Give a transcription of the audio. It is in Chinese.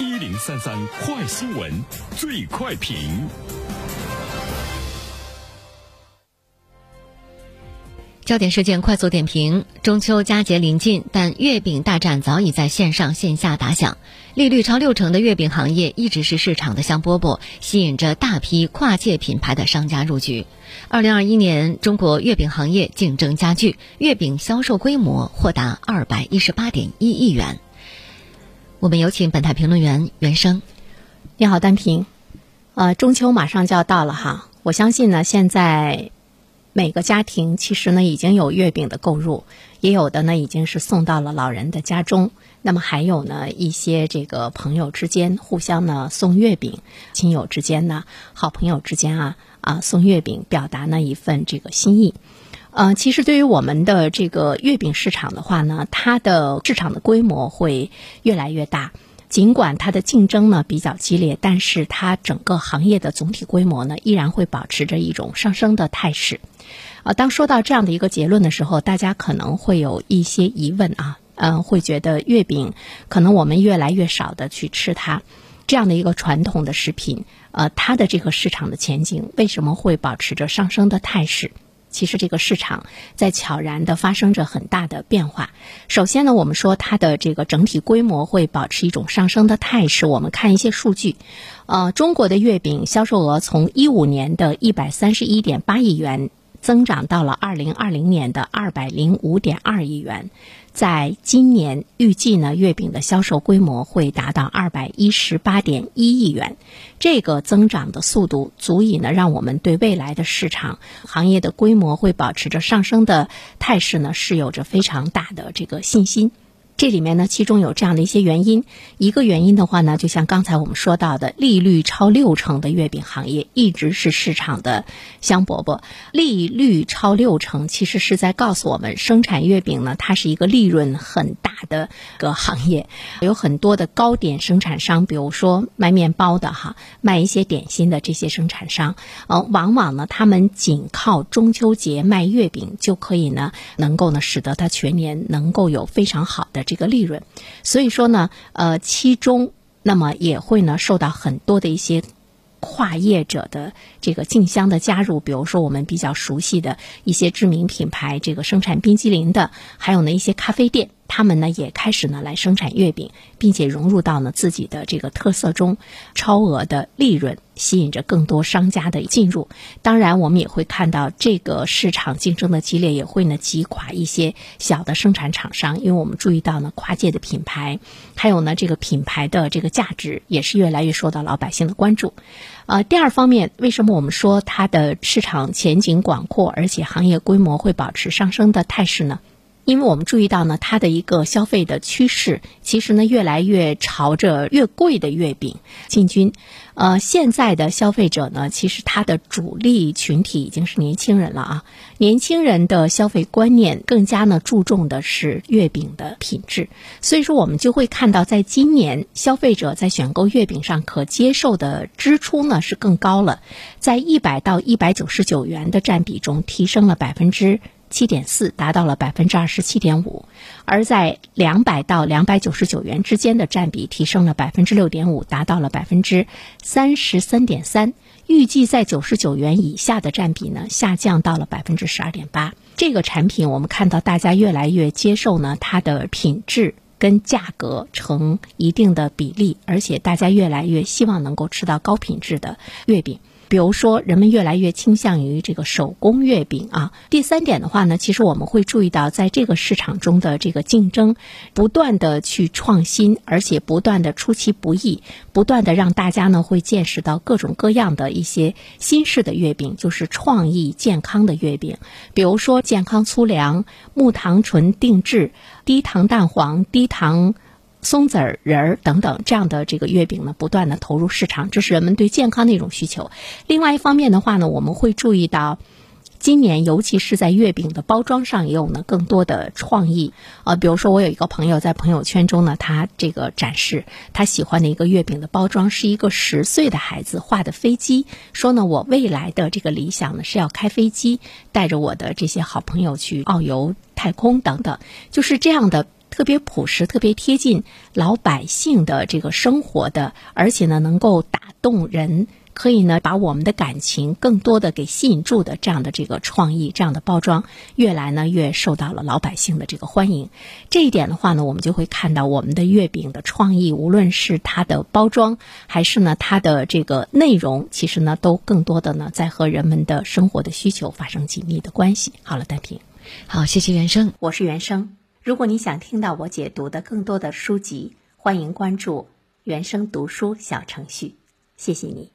一零三三快新闻，最快评。焦点事件快速点评：中秋佳节临近，但月饼大战早已在线上线下打响。利率超六成的月饼行业一直是市场的香饽饽，吸引着大批跨界品牌的商家入局。二零二一年，中国月饼行业竞争加剧，月饼销售规模或达二百一十八点一亿元。我们有请本台评论员袁生。你好，丹平。呃，中秋马上就要到了哈，我相信呢，现在。每个家庭其实呢已经有月饼的购入，也有的呢已经是送到了老人的家中。那么还有呢一些这个朋友之间互相呢送月饼，亲友之间呢好朋友之间啊啊送月饼，表达呢一份这个心意。呃，其实对于我们的这个月饼市场的话呢，它的市场的规模会越来越大。尽管它的竞争呢比较激烈，但是它整个行业的总体规模呢依然会保持着一种上升的态势。啊，当说到这样的一个结论的时候，大家可能会有一些疑问啊，嗯，会觉得月饼可能我们越来越少的去吃它，这样的一个传统的食品，呃，它的这个市场的前景为什么会保持着上升的态势？其实这个市场在悄然的发生着很大的变化。首先呢，我们说它的这个整体规模会保持一种上升的态势。我们看一些数据，呃，中国的月饼销售额从一五年的一百三十一点八亿元。增长到了二零二零年的二百零五点二亿元，在今年预计呢，月饼的销售规模会达到二百一十八点一亿元，这个增长的速度足以呢，让我们对未来的市场行业的规模会保持着上升的态势呢，是有着非常大的这个信心。这里面呢，其中有这样的一些原因。一个原因的话呢，就像刚才我们说到的，利率超六成的月饼行业一直是市场的香饽饽。利率超六成，其实是在告诉我们，生产月饼呢，它是一个利润很大的个行业。有很多的糕点生产商，比如说卖面包的哈，卖一些点心的这些生产商，呃，往往呢，他们仅靠中秋节卖月饼就可以呢，能够呢，使得它全年能够有非常好的。这个利润，所以说呢，呃，其中那么也会呢受到很多的一些跨业者的这个竞相的加入，比如说我们比较熟悉的一些知名品牌，这个生产冰激凌的，还有呢一些咖啡店。他们呢也开始呢来生产月饼，并且融入到呢自己的这个特色中，超额的利润吸引着更多商家的进入。当然，我们也会看到这个市场竞争的激烈，也会呢击垮一些小的生产厂商。因为我们注意到呢跨界的品牌，还有呢这个品牌的这个价值也是越来越受到老百姓的关注。呃，第二方面，为什么我们说它的市场前景广阔，而且行业规模会保持上升的态势呢？因为我们注意到呢，它的一个消费的趋势，其实呢越来越朝着越贵的月饼进军。呃，现在的消费者呢，其实它的主力群体已经是年轻人了啊。年轻人的消费观念更加呢注重的是月饼的品质，所以说我们就会看到，在今年消费者在选购月饼上可接受的支出呢是更高了，在一百到一百九十九元的占比中提升了百分之。七点四达到了百分之二十七点五，而在两百到两百九十九元之间的占比提升了百分之六点五，达到了百分之三十三点三。预计在九十九元以下的占比呢，下降到了百分之十二点八。这个产品我们看到大家越来越接受呢，它的品质跟价格成一定的比例，而且大家越来越希望能够吃到高品质的月饼。比如说，人们越来越倾向于这个手工月饼啊。第三点的话呢，其实我们会注意到，在这个市场中的这个竞争，不断的去创新，而且不断的出其不意，不断的让大家呢会见识到各种各样的一些新式的月饼，就是创意健康的月饼。比如说，健康粗粮、木糖醇定制、低糖蛋黄、低糖。松子儿仁儿等等这样的这个月饼呢，不断的投入市场，这是人们对健康的一种需求。另外一方面的话呢，我们会注意到。今年，尤其是在月饼的包装上，也有呢更多的创意啊。比如说，我有一个朋友在朋友圈中呢，他这个展示他喜欢的一个月饼的包装，是一个十岁的孩子画的飞机，说呢，我未来的这个理想呢是要开飞机，带着我的这些好朋友去遨游太空等等，就是这样的特别朴实、特别贴近老百姓的这个生活的，而且呢能够打动人。可以呢，把我们的感情更多的给吸引住的这样的这个创意，这样的包装，越来呢越受到了老百姓的这个欢迎。这一点的话呢，我们就会看到我们的月饼的创意，无论是它的包装，还是呢它的这个内容，其实呢都更多的呢在和人们的生活的需求发生紧密的关系。好了，单平，好，谢谢原生，我是原生。如果你想听到我解读的更多的书籍，欢迎关注原声读书小程序。谢谢你。